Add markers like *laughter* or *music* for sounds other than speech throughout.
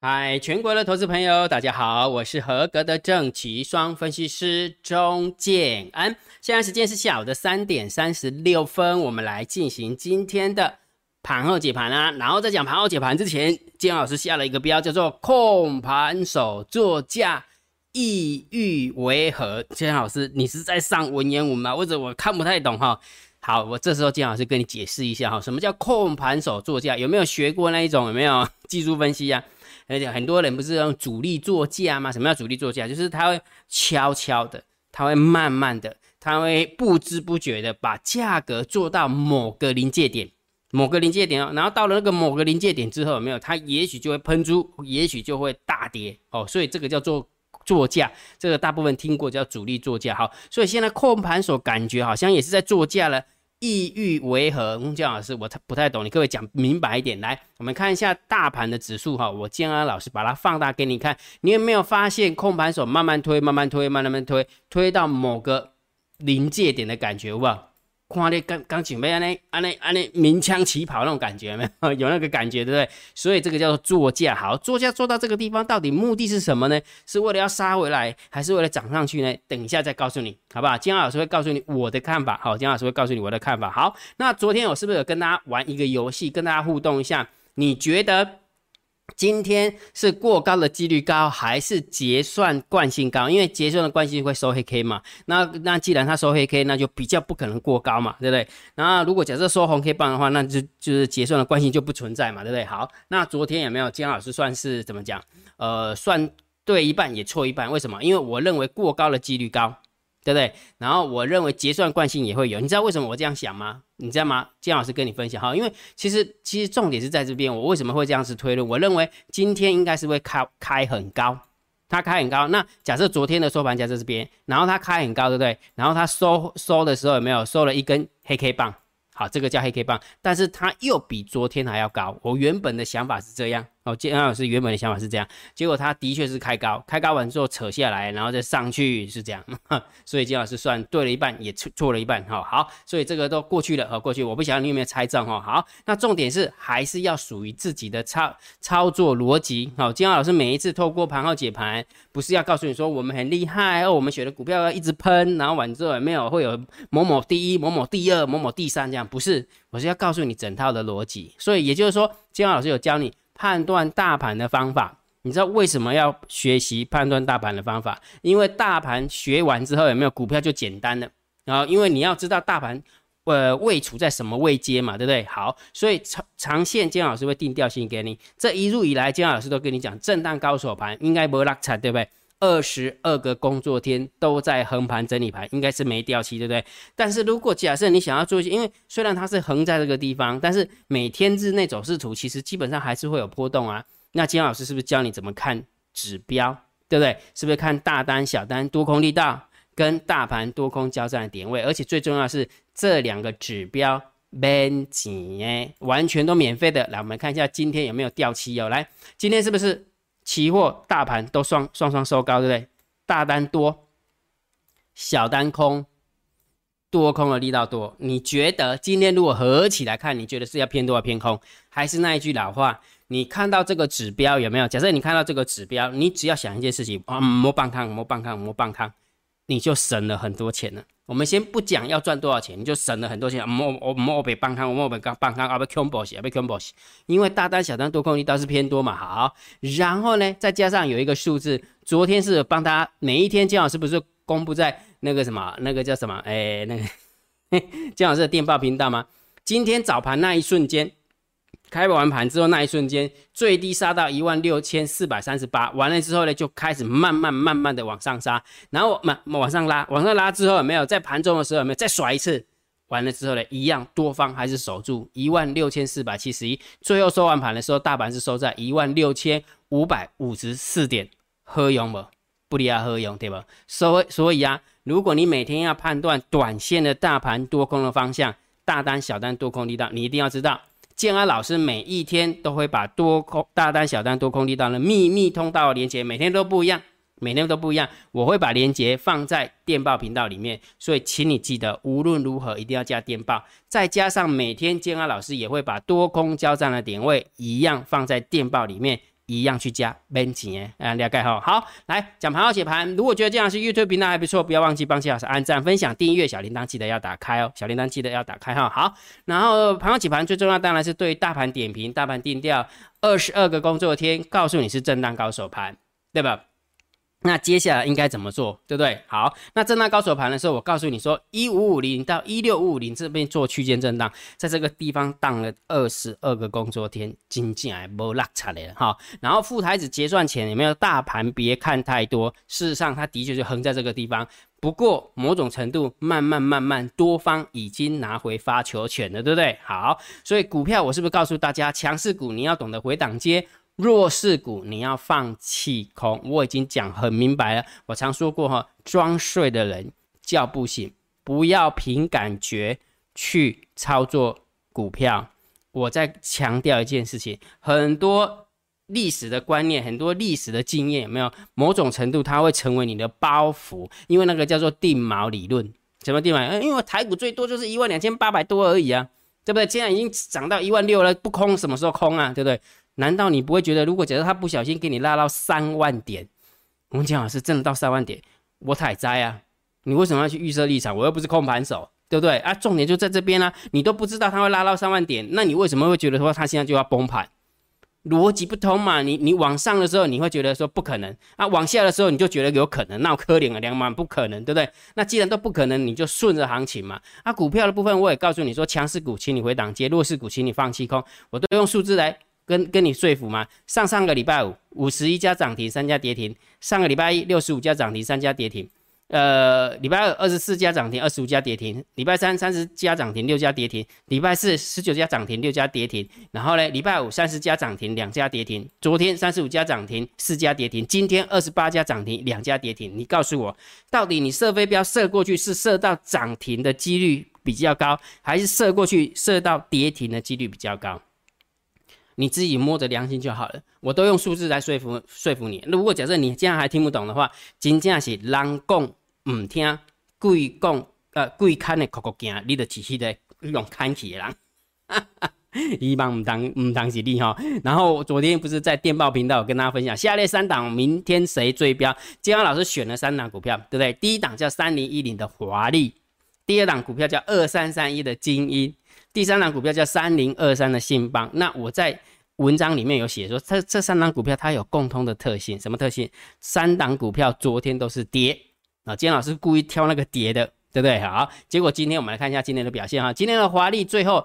嗨，全国的投资朋友，大家好，我是合格的正奇双分析师钟建安。现在时间是下午的三点三十六分，我们来进行今天的盘后解盘啊。然后在讲盘后解盘之前，建老师下了一个标，叫做“控盘手作价意欲为何”。建老师，你是在上文言文吗？或者我看不太懂哈？好，我这时候建老师跟你解释一下哈，什么叫控盘手作价？有没有学过那一种？有没有技术分析呀？而且很多人不是用主力做价吗？什么叫主力做价？就是他会悄悄的，他会慢慢的，他会不知不觉的把价格做到某个临界点，某个临界点哦。然后到了那个某个临界点之后，有没有？它也许就会喷出，也许就会大跌哦。所以这个叫做做价，这个大部分听过叫主力做价。好，所以现在控盘手感觉好像也是在做价了。意欲为何？姜老师，我太不太懂，你各位讲明白一点。来，我们看一下大盘的指数哈，我建安老师把它放大给你看，你有没有发现控盘手慢慢推，慢慢推，慢慢推，推到某个临界点的感觉，好不好？看你刚刚准备安尼安尼安尼鸣枪起跑那种感觉没有？*laughs* 有那个感觉对不对？所以这个叫做作价。好，作价做到这个地方，到底目的是什么呢？是为了要杀回来，还是为了涨上去呢？等一下再告诉你，好不好？金老师会告诉你我的看法。好，金老师会告诉你我的看法。好，那昨天我是不是有跟大家玩一个游戏，跟大家互动一下？你觉得？今天是过高的几率高，还是结算惯性高？因为结算的惯性会收黑 K 嘛。那那既然它收黑 K，那就比较不可能过高嘛，对不对？那如果假设收红 K 棒的话，那就就是结算的惯性就不存在嘛，对不对？好，那昨天有没有姜老师算是怎么讲？呃，算对一半也错一半，为什么？因为我认为过高的几率高。对不对？然后我认为结算惯性也会有，你知道为什么我这样想吗？你知道吗？金老师跟你分享哈，因为其实其实重点是在这边，我为什么会这样子推论？我认为今天应该是会开开很高，它开很高。那假设昨天的收盘价在这边，然后它开很高，对不对？然后它收收的时候有没有收了一根黑 K 棒？好，这个叫黑 K 棒，但是它又比昨天还要高。我原本的想法是这样。哦，建安老师原本的想法是这样，结果他的确是开高，开高完之后扯下来，然后再上去是这样，*laughs* 所以金老师算对了一半，也错错了一半，哈，好，所以这个都过去了，哈，过去，我不晓得你有没有猜中，哈，好，那重点是还是要属于自己的操操作逻辑，好，金老师每一次透过盘号解盘，不是要告诉你说我们很厉害，哦，我们选的股票要一直喷，然后完之后没有会有某某第一、某某第二、某某第三这样，不是，我是要告诉你整套的逻辑，所以也就是说，金老师有教你。判断大盘的方法，你知道为什么要学习判断大盘的方法？因为大盘学完之后有没有股票就简单了。然后，因为你要知道大盘呃位处在什么位阶嘛，对不对？好，所以长长线姜老师会定调性给你。这一路以来，姜老师都跟你讲，震荡高手盘应该不会落差，对不对？二十二个工作天都在横盘整理盘，应该是没掉期，对不对？但是如果假设你想要做一些，因为虽然它是横在这个地方，但是每天日内走势图其实基本上还是会有波动啊。那金老师是不是教你怎么看指标，对不对？是不是看大单、小单、多空力道跟大盘多空交战的点位？而且最重要是这两个指标免钱，完全都免费的。来，我们看一下今天有没有掉期哦。来，今天是不是？期货大盘都双双双收高，对不对？大单多，小单空，多空的力道多。你觉得今天如果合起来看，你觉得是要偏多还偏空？还是那一句老话，你看到这个指标有没有？假设你看到这个指标，你只要想一件事情啊，摸棒康，摸棒康，摸棒康，你就省了很多钱了。我们先不讲要赚多少钱，你就省了很多钱。我我我被帮康，我被帮帮康，啊被 combo 洗，被 combo 洗。因为大单小单多空力倒是偏多嘛，好。然后呢，再加上有一个数字，昨天是帮他每一天姜老师不是公布在那个什么那个叫什么哎那个姜老师的电报频道吗？今天早盘那一瞬间。开完盘之后，那一瞬间最低杀到一万六千四百三十八，完了之后呢，就开始慢慢慢慢的往上杀，然后慢往上拉，往上拉之后有没有在盘中的时候有没有再甩一次？完了之后呢，一样多方还是守住一万六千四百七十一，最后收完盘的时候，大盘是收在一万六千五百五十四点，喝用不？不离啊，喝用对吧？所以所以啊，如果你每天要判断短线的大盘多空的方向，大单小单多空力道，你一定要知道。建安老师每一天都会把多空大单、小单、多空力道的秘密通道连接，每天都不一样，每天都不一样。我会把连接放在电报频道里面，所以请你记得，无论如何一定要加电报。再加上每天建安老师也会把多空交战的点位一样放在电报里面，一样去加免钱，啊，了解哈。好，来讲盘后解盘。如果觉得这样是 YouTube 频道还不错，不要忘记帮谢老师按赞、分享、订阅小铃铛，记得要打开哦。小铃铛记得要打开哈。好，然后盘后解盘最重要当然是对大盘点评、大盘定调，二十二个工作天，告诉你是震荡高手盘，对吧？那接下来应该怎么做，对不对？好，那震荡高手盘的时候，我告诉你说，一五五零到一六五五零这边做区间震荡，在这个地方荡了二十二个工作天，经济还没落差来了哈。然后副台子结算前有没有大盘？别看太多，事实上它的确就横在这个地方。不过某种程度，慢慢慢慢，多方已经拿回发球权了，对不对？好，所以股票我是不是告诉大家，强势股你要懂得回档接？弱势股你要放弃空，我已经讲很明白了。我常说过哈，装睡的人叫不醒，不要凭感觉去操作股票。我再强调一件事情，很多历史的观念，很多历史的经验，有没有某种程度它会成为你的包袱？因为那个叫做定锚理论，什么定锚？因为台股最多就是一万两千八百多而已啊，对不对？现在已经涨到一万六了，不空什么时候空啊？对不对？难道你不会觉得，如果假设他不小心给你拉到三万点，我们讲老师真的到三万点，我太栽啊！你为什么要去预设立场？我又不是空盘手，对不对啊？重点就在这边啊！你都不知道他会拉到三万点，那你为什么会觉得说他现在就要崩盘？逻辑不通嘛！你你往上的时候你会觉得说不可能啊，往下的时候你就觉得有可能，那可怜啊，两万不可能，对不对？那既然都不可能，你就顺着行情嘛。啊，股票的部分我也告诉你说，强势股请你回档接，弱势股请你放弃空，我都用数字来。跟跟你说服吗？上上个礼拜五五十一家涨停，三家跌停；上个礼拜一六十五家涨停，三家跌停；呃，礼拜二二十四家涨停，二十五家跌停；礼拜三三十家涨停，六家跌停；礼拜四十九家涨停，六家跌停。然后呢，礼拜五三十家涨停，两家跌停；昨天三十五家涨停，四家跌停；今天二十八家涨停，两家跌停。你告诉我，到底你射飞镖射过去是射到涨停的几率比较高，还是射过去射到跌停的几率比较高？你自己摸着良心就好了，我都用数字来说服说服你。如果假设你这样还听不懂的话，真正是人讲唔听，鬼讲呃鬼看的哭哭惊，你的只是在用看起的人，哈哈，一般唔当唔当是你哈。然后昨天不是在电报频道跟大家分享，下列三档明天谁追标？金阳老师选了三档股票，对不对？第一档叫三零一零的华丽，第二档股票叫二三三一的精英。第三档股票叫三零二三的信邦，那我在文章里面有写说，这这三档股票它有共通的特性，什么特性？三档股票昨天都是跌啊，金老师故意挑那个跌的，对不对？好，结果今天我们来看一下今天的表现哈，今天的华丽最后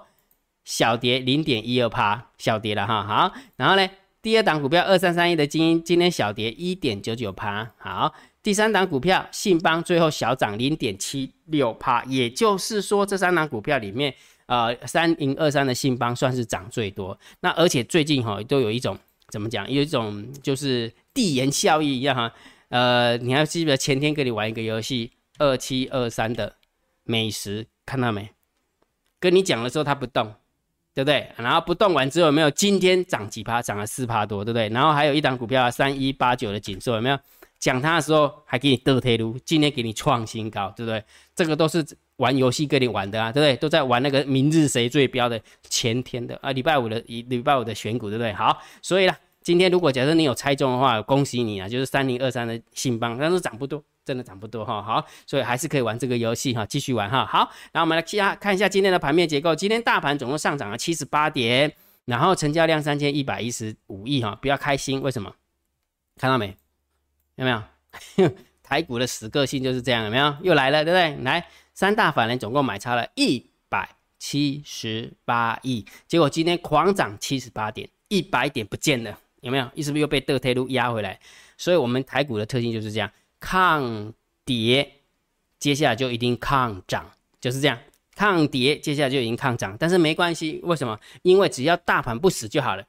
小跌零点一二趴，小跌了哈，好，然后呢，第二档股票二三三一的精英今天小跌一点九九趴，好，第三档股票信邦最后小涨零点七六趴，也就是说这三档股票里面。呃，三零二三的信邦算是涨最多，那而且最近哈都有一种怎么讲，有一种就是递延效益一样哈。呃，你还记得前天跟你玩一个游戏二七二三的美食，看到没？跟你讲的时候它不动，对不对？然后不动完之后有没有？今天涨几趴？涨了四趴多，对不对？然后还有一档股票三一八九的锦硕有没有？讲它的时候还给你倒退路，今天给你创新高，对不对？这个都是。玩游戏跟你玩的啊，对不对？都在玩那个明日谁最标的前天的啊，礼拜五的礼礼拜五的选股，对不对？好，所以呢，今天如果假设你有猜中的话，恭喜你啊，就是三零二三的信邦，但是涨不多，真的涨不多哈。好，所以还是可以玩这个游戏哈，继续玩哈。好，然后我们来其他看一下今天的盘面结构，今天大盘总共上涨了七十八点，然后成交量三千一百一十五亿哈，比较开心，为什么？看到没？有没有？*laughs* 台股的死个性就是这样，有没有？又来了，对不对？来。三大法人总共买差了一百七十八亿，结果今天狂涨七十八点，一百点不见了，有没有？是不是又被德泰路压回来？所以，我们台股的特性就是这样，抗跌，接下来就一定抗涨，就是这样，抗跌，接下来就已经抗涨。但是没关系，为什么？因为只要大盘不死就好了。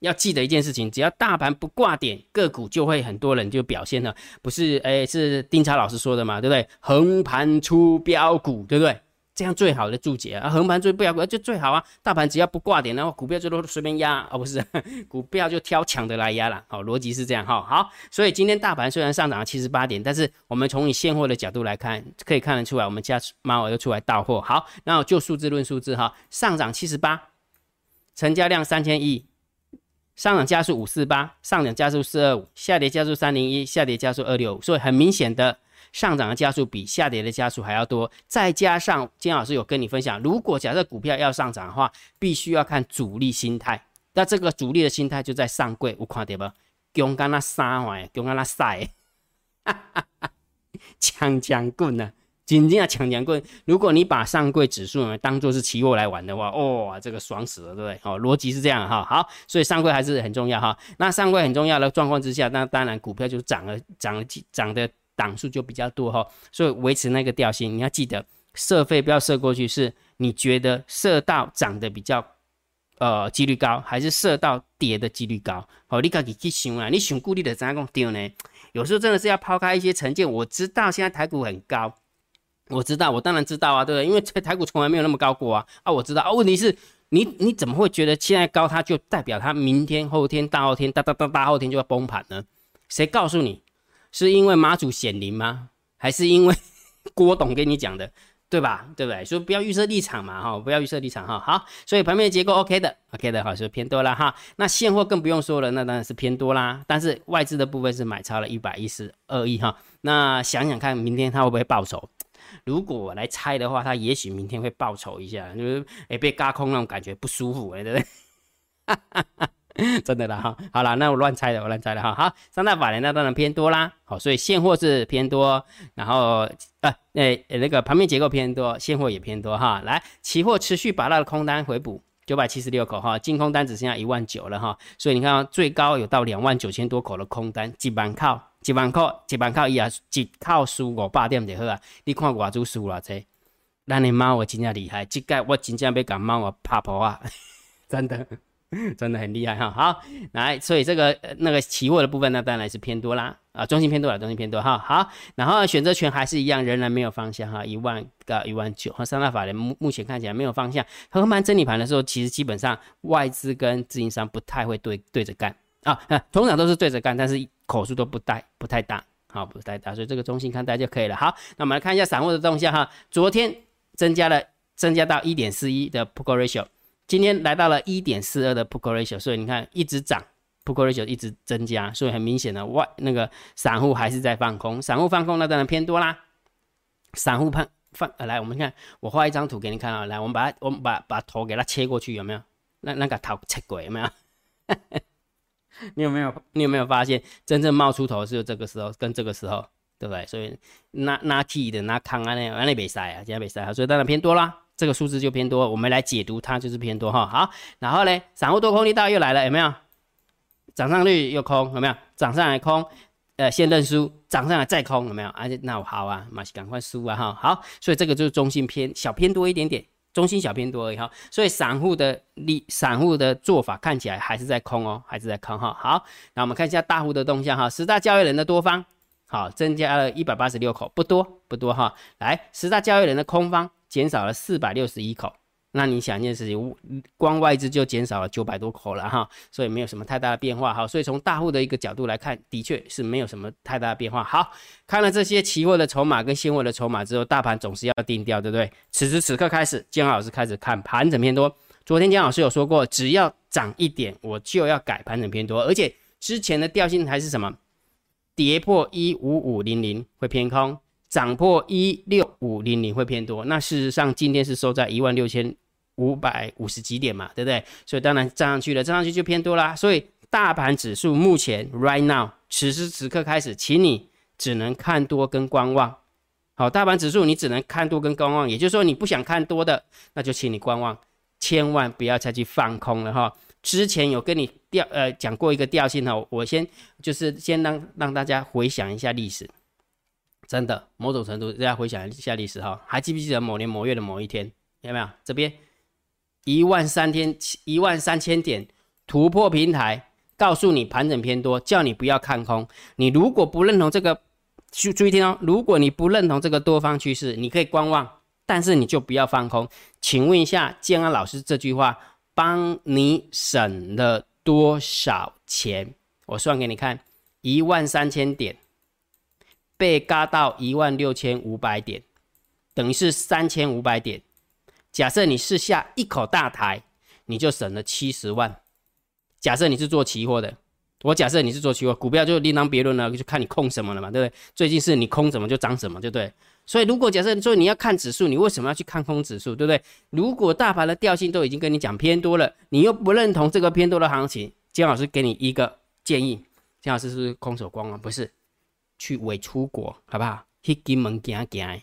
要记得一件事情，只要大盘不挂点，个股就会很多人就表现了，不是？哎，是丁超老师说的嘛，对不对？横盘出标股，对不对？这样最好的注解啊，横盘出标股就最好啊。大盘只要不挂点，然后股票就都随便压啊，不是？*laughs* 股票就挑强的来压了。好，逻辑是这样哈。好，所以今天大盘虽然上涨了七十八点，但是我们从你现货的角度来看，可以看得出来，我们家猫又出来到货。好，那就数字论数字哈，上涨七十八，成交量三千亿。上涨加速五四八，上涨加速四二五，下跌加速三零一，下跌加速二六五，所以很明显的上涨的加速比下跌的加速还要多。再加上金老师有跟你分享，如果假设股票要上涨的话，必须要看主力心态。那这个主力的心态就在上柜，有看到不？勇敢那杀坏，勇敢那塞，哈哈哈，强强棍呢？紧接着抢强棍，如果你把上柜指数呢当做是期货来玩的话，哦，这个爽死了，对不对？好，逻辑是这样哈。好，所以上柜还是很重要哈。那上柜很重要的状况之下，那当然股票就涨了，涨了涨的档数就比较多哈。所以维持那个调性，你要记得设费不要设过去，是你觉得设到涨的比较呃几率高，还是设到跌的几率高？好，你自己去想啊，你想固定的怎样讲丢呢？有时候真的是要抛开一些成见。我知道现在台股很高。我知道，我当然知道啊，对不对？因为台股从来没有那么高过啊啊！我知道啊，问题是，你你怎么会觉得现在高，它就代表它明天、后天、大后天、大大大大后天就要崩盘呢？谁告诉你？是因为妈祖显灵吗？还是因为 *laughs* 郭董跟你讲的，对吧？对不对？所以不要预设立场嘛，哈，不要预设立场哈。好，所以盘面结构 OK 的，OK 的，好，是偏多了哈。那现货更不用说了，那当然是偏多啦。但是外资的部分是买超了一百一十二亿哈。那想想看，明天它会不会报仇？如果我来猜的话，他也许明天会报仇一下，就是哎被嘎空那种感觉不舒服哎，对不对？*laughs* 真的啦哈，好了，那我乱猜的，我乱猜的哈。好，三大法人那当然偏多啦，好，所以现货是偏多，然后呃诶那个盘面结构偏多，现货也偏多哈。来，期货持续把那个空单回补。九百七十六口哈，净空单只剩下一万九了哈，所以你看最高有到两万九千多口的空单，几万靠，一万靠，几万靠伊啊，一靠输五百点就好啊。你看外资输了这，咱的猫我真正厉害，这个我真正要感冒我怕破啊，*laughs* 真的。真的很厉害哈，好来，所以这个那个期货的部分呢，当然是偏多啦，啊，中心偏多了，中心偏多哈，好，然后选择权还是一样，仍然没有方向哈，一万到一万九，和三大法人目目前看起来没有方向，横盘整理盘的时候，其实基本上外资跟自营商不太会对对着干。啊，通常都是对着干，但是口数都不带不太大，好，不太大，所以这个中心看待就可以了。好，那我们来看一下散户的动向哈，昨天增加了，增加到一点四一的 p o k ratio。今天来到了一点四二的 p u ratio，所以你看一直涨 p u ratio 一直增加，所以很明显的外那个散户还是在放空，散户放空那当然偏多啦。散户放放来，我们看我画一张图给你看啊，来我们把它我们把把头给它切过去有没有？那那个头切过有没有？*laughs* 你有没有你有没有发现真正冒出头是这个时候跟这个时候，对不对？所以那那 T 的那康啊那那没塞啊，今天没塞啊，所以当然偏多啦。这个数字就偏多，我们来解读它就是偏多哈。好，然后呢，散户多空力道又来了，有没有？涨上率又空，有没有？涨上来空，呃，先认输，涨上来再空，有没有？而且那我好啊，马上赶快输啊哈。好，所以这个就是中性偏小偏多一点点，中心小偏多而已哈。所以散户的利，散户的做法看起来还是在空哦，还是在空哈。好，那我们看一下大户的动向哈，十大交易人的多方，好，增加了一百八十六口，不多不多哈。来，十大交易人的空方。减少了四百六十一口，那你想一件事情，光外资就减少了九百多口了哈，所以没有什么太大的变化哈。所以从大户的一个角度来看，的确是没有什么太大的变化。好，看了这些期货的筹码跟现货的筹码之后，大盘总是要定调，对不对？此时此刻开始，姜老师开始看盘整偏多。昨天姜老师有说过，只要涨一点，我就要改盘整偏多，而且之前的调性还是什么？跌破一五五零零会偏空。涨破一六五零零会偏多，那事实上今天是收在一万六千五百五十几点嘛，对不对？所以当然涨上去了，涨上去就偏多啦。所以大盘指数目前 right now 此时此刻开始，请你只能看多跟观望。好，大盘指数你只能看多跟观望，也就是说你不想看多的，那就请你观望，千万不要再去放空了哈。之前有跟你调呃讲过一个调性哈，我先就是先让让大家回想一下历史。真的，某种程度，大家回想一下历史哈，还记不记得某年某月的某一天？有没有？这边一万三千一万三千点突破平台，告诉你盘整偏多，叫你不要看空。你如果不认同这个，注注意听哦，如果你不认同这个多方趋势，你可以观望，但是你就不要放空。请问一下建安老师，这句话帮你省了多少钱？我算给你看，一万三千点。被嘎到一万六千五百点，等于是三千五百点。假设你是下一口大台，你就省了七十万。假设你是做期货的，我假设你是做期货，股票就另当别论了，就看你空什么了嘛，对不对？最近是你空什么就涨什么，就对。所以如果假设说你要看指数，你为什么要去看空指数，对不对？如果大盘的调性都已经跟你讲偏多了，你又不认同这个偏多的行情，姜老师给你一个建议，姜老师是,不是空手光啊，不是去伪出国，好不好？去金门行行，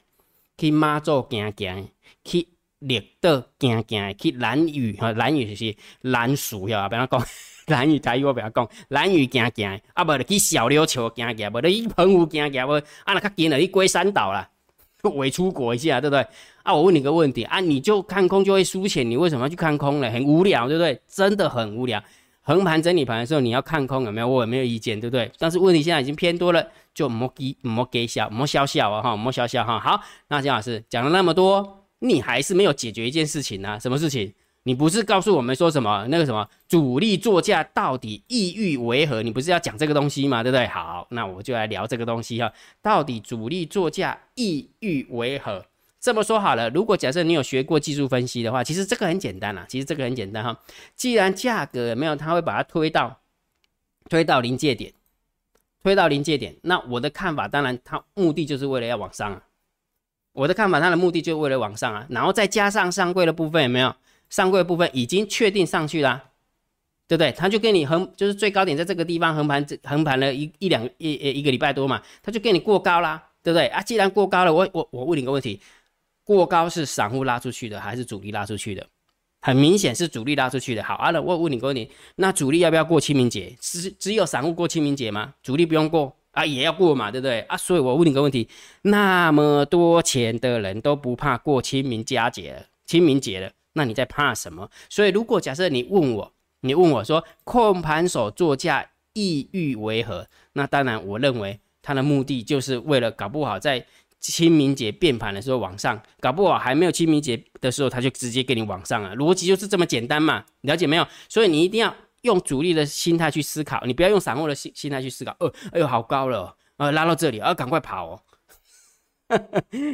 去妈祖行行，去绿岛行行，去蓝屿哈，蓝屿就是蓝树呀，不要讲 *laughs* 蓝屿台语，我不要讲蓝屿行行，啊，无就去小琉球行行，无就去澎湖行行，无啊，那较近了去龟山岛啦，*laughs* 伪出国一下，对不对？啊，我问你个问题啊，你就看空就会输钱，你为什么要去看空呢？很无聊，对不对？真的很无聊。横盘整理盘的时候，你要看空有没有？我也没有意见，对不对？但是问题现在已经偏多了，就莫给莫给小莫笑笑啊哈，莫笑笑哈。好，那姜老师讲了那么多，你还是没有解决一件事情呢？什么事情？你不是告诉我们说什么那个什么主力作价到底意欲为何？你不是要讲这个东西吗？对不对？好，那我就来聊这个东西哈。到底主力作价意欲为何？这么说好了，如果假设你有学过技术分析的话，其实这个很简单啦。其实这个很简单哈。既然价格没有，它会把它推到推到临界点，推到临界点。那我的看法，当然它目的就是为了要往上啊。我的看法，它的目的就是为了往上啊。然后再加上上柜的部分有没有？上柜部分已经确定上去啦，对不对？它就跟你横，就是最高点在这个地方横盘，横盘了一一两一一个礼拜多嘛，它就给你过高啦，对不对啊？既然过高了，我我我问你个问题。过高是散户拉出去的还是主力拉出去的？很明显是主力拉出去的。好，阿乐，我问你个问题，那主力要不要过清明节？只只有散户过清明节吗？主力不用过啊，也要过嘛，对不对啊？所以我问你个问题，那么多钱的人都不怕过清明佳节、清明节了，那你在怕什么？所以如果假设你问我，你问我说控盘手作价意欲为何？那当然，我认为他的目的就是为了搞不好在。清明节变盘的时候往上，搞不好还没有清明节的时候，他就直接给你往上了，逻辑就是这么简单嘛，了解没有？所以你一定要用主力的心态去思考，你不要用散户的心心态去思考。哦，哎呦，好高了，呃，拉到这里，啊，赶快跑哦！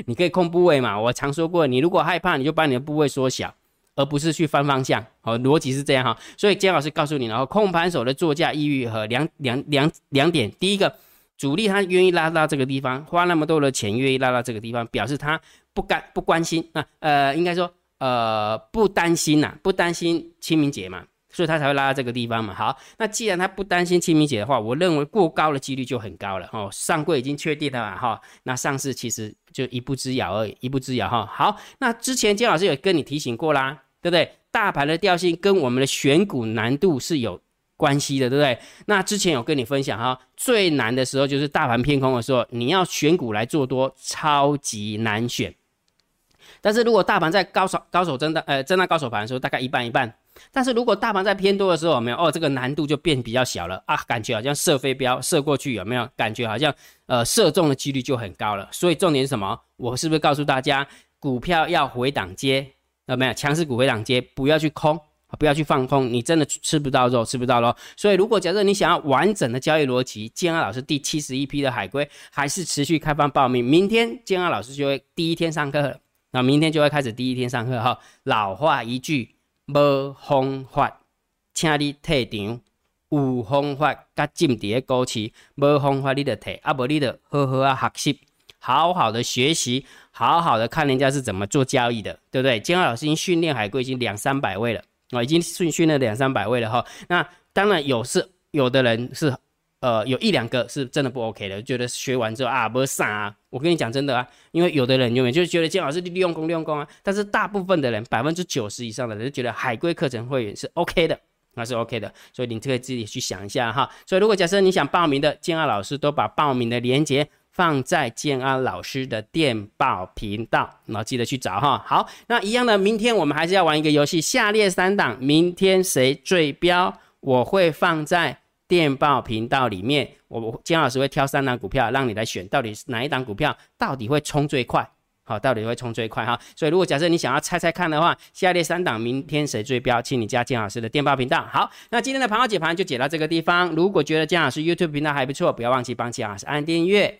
你可以控部位嘛，我常说过，你如果害怕，你就把你的部位缩小，而不是去翻方向。好，逻辑是这样哈。所以姜老师告诉你，然后控盘手的作价意欲和两两两两点，第一个。主力他愿意拉到这个地方，花那么多的钱愿意拉到这个地方，表示他不干不关心啊，呃，应该说呃不担心呐，不担心清明节嘛，所以他才会拉到这个地方嘛。好，那既然他不担心清明节的话，我认为过高的几率就很高了哦。上柜已经确定了嘛哈，那上市其实就一步之遥而已，一步之遥哈。好，那之前金老师有跟你提醒过啦，对不对？大盘的调性跟我们的选股难度是有。关系的，对不对？那之前有跟你分享哈，最难的时候就是大盘偏空的时候，你要选股来做多，超级难选。但是如果大盘在高手高手震荡，呃，震荡高手盘的时候，大概一半一半。但是如果大盘在偏多的时候，有没有？哦，这个难度就变比较小了啊，感觉好像射飞镖射过去，有没有？感觉好像呃射中的几率就很高了。所以重点是什么？我是不是告诉大家，股票要回档接，有没有？强势股回档接，不要去空。不要去放空，你真的吃不到肉，吃不到肉。所以，如果假设你想要完整的交易逻辑，建安老师第七十一批的海龟还是持续开放报名。明天建安老师就会第一天上课，那明天就会开始第一天上课哈。老话一句，无方法，请你退场；有方法，甲进伫个股市，无方法你就退，啊无你就好好啊学习，好好的学习，好好的看人家是怎么做交易的，对不对？建安老师已经训练海龟已经两三百位了。啊，已经训训了两三百位了哈。那当然有是有的人是，呃，有一两个是真的不 OK 的，觉得学完之后啊，不傻啊。我跟你讲真的啊，因为有的人永远就是觉得金老师利用功利用功啊。但是大部分的人，百分之九十以上的人就觉得海龟课程会员是 OK 的，那是 OK 的。所以你可以自己去想一下哈。所以如果假设你想报名的，建二老师都把报名的链接。放在建安老师的电报频道，那记得去找哈。好，那一样的，明天我们还是要玩一个游戏，下列三档，明天谁最标？我会放在电报频道里面，我建安老师会挑三档股票让你来选，到底是哪一档股票到底会冲最快？好，到底会冲最快哈？所以如果假设你想要猜猜看的话，下列三档明天谁最标？请你加建老师的电报频道。好，那今天的盘号解盘就解到这个地方。如果觉得建老师 YouTube 频道还不错，不要忘记帮建老师按订阅。